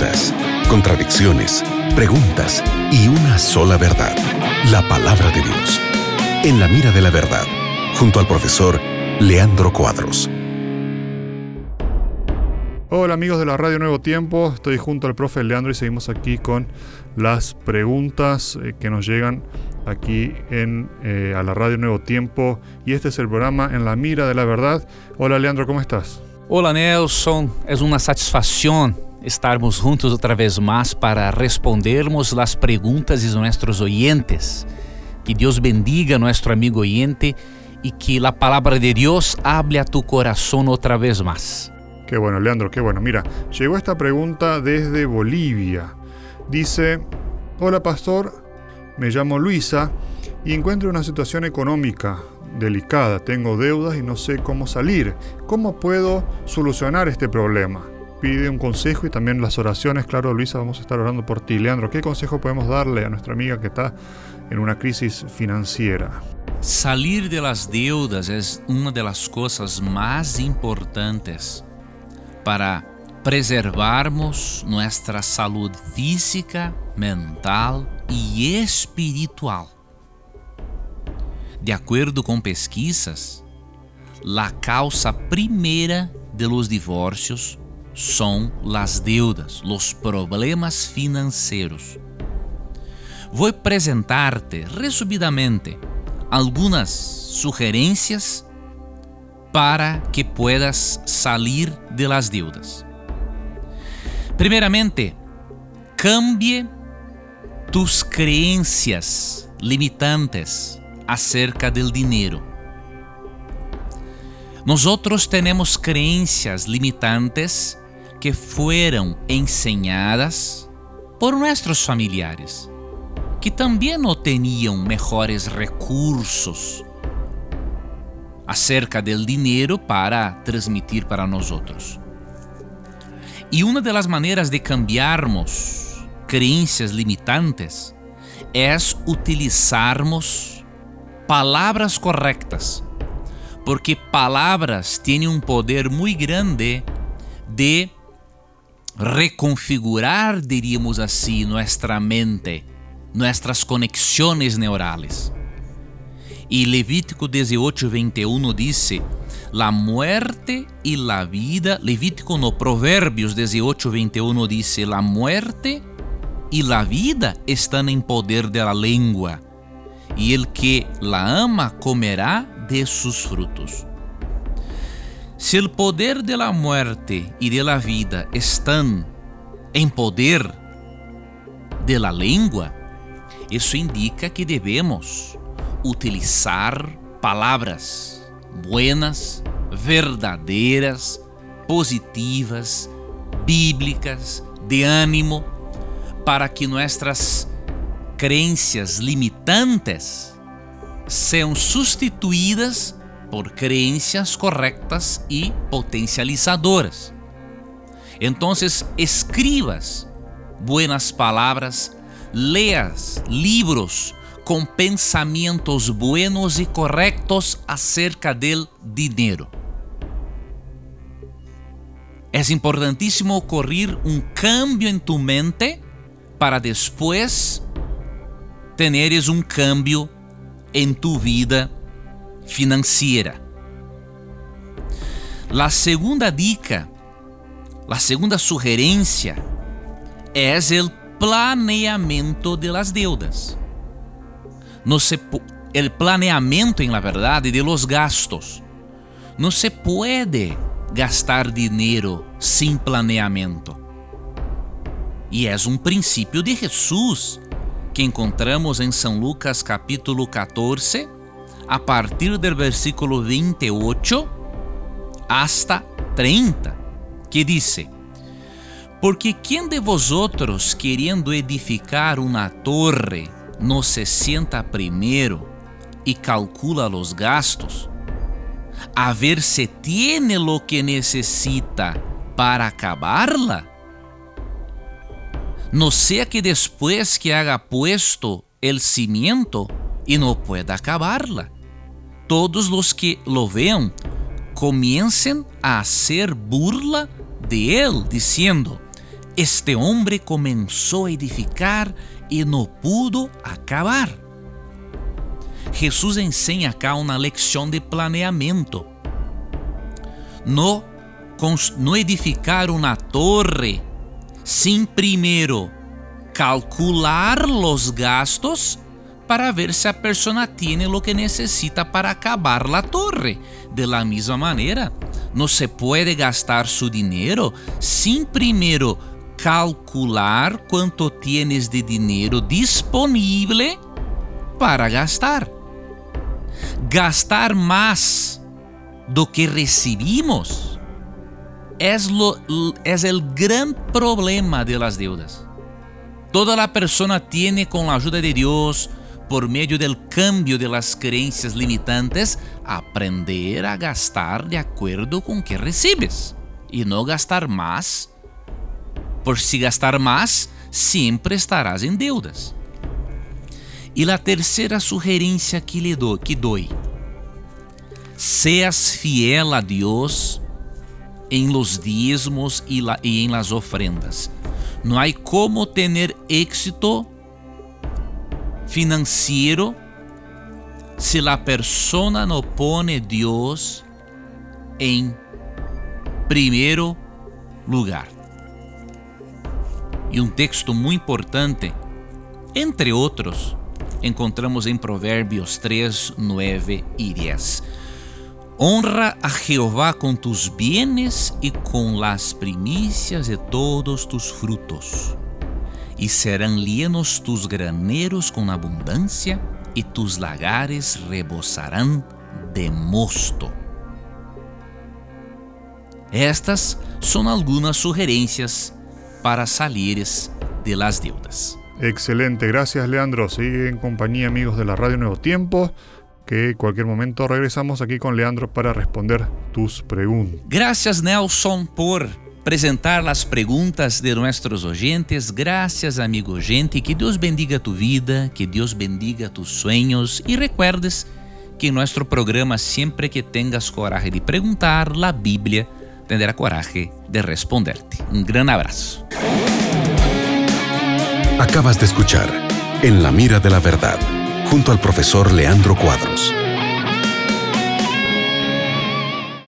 dudas, contradicciones, preguntas y una sola verdad, la palabra de Dios. En la mira de la verdad, junto al profesor Leandro Cuadros. Hola amigos de la Radio Nuevo Tiempo, estoy junto al profe Leandro y seguimos aquí con las preguntas eh, que nos llegan aquí en, eh, a la Radio Nuevo Tiempo y este es el programa En la Mira de la Verdad. Hola Leandro, ¿cómo estás? Hola Nelson, é uma satisfação estarmos juntos outra vez mais para respondermos as perguntas de nossos oyentes. Que Deus bendiga nosso amigo oyente e que a palavra de Deus hable a tu coração outra vez mais. Qué bueno, Leandro, qué bueno. Mira, llegó esta pregunta desde Bolivia. Dice, hola pastor, me llamo Luisa y encuentro una situación económica delicada, tengo deudas y no sé cómo salir. ¿Cómo puedo solucionar este problema? Pide un consejo y también las oraciones. Claro, Luisa, vamos a estar orando por ti. Leandro, ¿qué consejo podemos darle a nuestra amiga que está en una crisis financiera? Salir de las deudas es una de las cosas más importantes para preservarmos nuestra salud física, mental e espiritual. De acordo com pesquisas, a causa primeira de los divórcios são las deudas, los problemas financeiros. Vou apresentar-te resumidamente algumas sugerências para que puedas salir de las deudas. Primeiramente, cambie tus creencias limitantes acerca del dinheiro. Nosotros temos creencias limitantes que foram ensinadas por nossos familiares, que também não tinham melhores recursos acerca del dinheiro para transmitir para nós outros. E uma das maneiras de cambiarmos crenças limitantes é utilizarmos palavras corretas porque palavras têm um poder muito grande de reconfigurar, diríamos assim, nossa mente, nossas conexões neurales. E Levítico 18, 21 diz: La muerte y la vida, Levítico no, Provérbios 18, 21 diz: La muerte y la vida están en poder de la lengua, y el que la ama comerá de sus frutos. Se o poder de la muerte e de la vida estão em poder de la língua, isso indica que devemos utilizar palavras buenas, verdadeiras, positivas, bíblicas, de ânimo, para que nossas crenças limitantes sejam substituídas por creencias correctas y potencializadoras. Entonces, escribas buenas palabras, leas libros con pensamientos buenos y correctos acerca del dinero. Es importantísimo ocurrir un cambio en tu mente para después teneres un cambio en tu vida financeira. A segunda dica, a segunda sugerência é o planeamento de las deudas. No se, el planeamento, en la verdad, de los gastos. No se puede gastar dinheiro sem planeamento. E é um princípio de Jesus que encontramos em São Lucas capítulo 14, a partir do versículo 28 hasta 30, que diz: Porque quem de vosotros querendo edificar uma torre no se sienta primeiro e calcula os gastos, a ver se tiene lo que necessita para acabarla? no sea que después que haga puesto el cimiento y no pueda acabarla, todos los que lo vean comiencen a hacer burla de él, diciendo, este homem começou a edificar e não pudo acabar. Jesus ensina acá uma lição de planeamento. No, no edificar uma torre sem primeiro calcular os gastos para ver se a persona tiene lo que necesita para acabar la torre. De la misma manera, no se puede gastar su dinero sin primero calcular quanto tienes de dinheiro disponível para gastar. Gastar mais do que recebimos é o grande problema de las deudas. Toda a persona tiene com a ajuda de Deus por meio del cambio de las creencias limitantes, aprender a gastar de acordo com que recebes e não gastar mais, por si gastar mais, sempre estarás em deudas. E a terceira sugerência que lhe dou, que dou, seas fiel a Deus em los diezmos e, la, e em las ofrendas. Não há como ter êxito financiero se la persona no pone Dios en primeiro lugar. E um texto muito importante, entre outros, encontramos em Provérbios 3, 9 e 10. Honra a Jeová com tus bienes e com las primícias de todos tus frutos e serão llenos tus graneros com abundância, e tus lagares rebosarão de mosto. Estas são algumas sugerências para salires de las deudas. Excelente, gracias Leandro. Sigue en compañía amigos de la Radio Nuevo Tiempo, que en cualquier momento regresamos aquí con Leandro para responder tus preguntas. Gracias Nelson por apresentar as perguntas de nossos oyentes. Graças, amigo gente. Que Deus bendiga tu vida, que Deus bendiga tus sueños e recuerdes que em nosso programa, sempre que tengas coragem de perguntar, a Bíblia tendrá coragem de responderte. Um grande abraço. Acabas de escuchar En la mira de la verdad, junto al profesor Leandro Cuadros.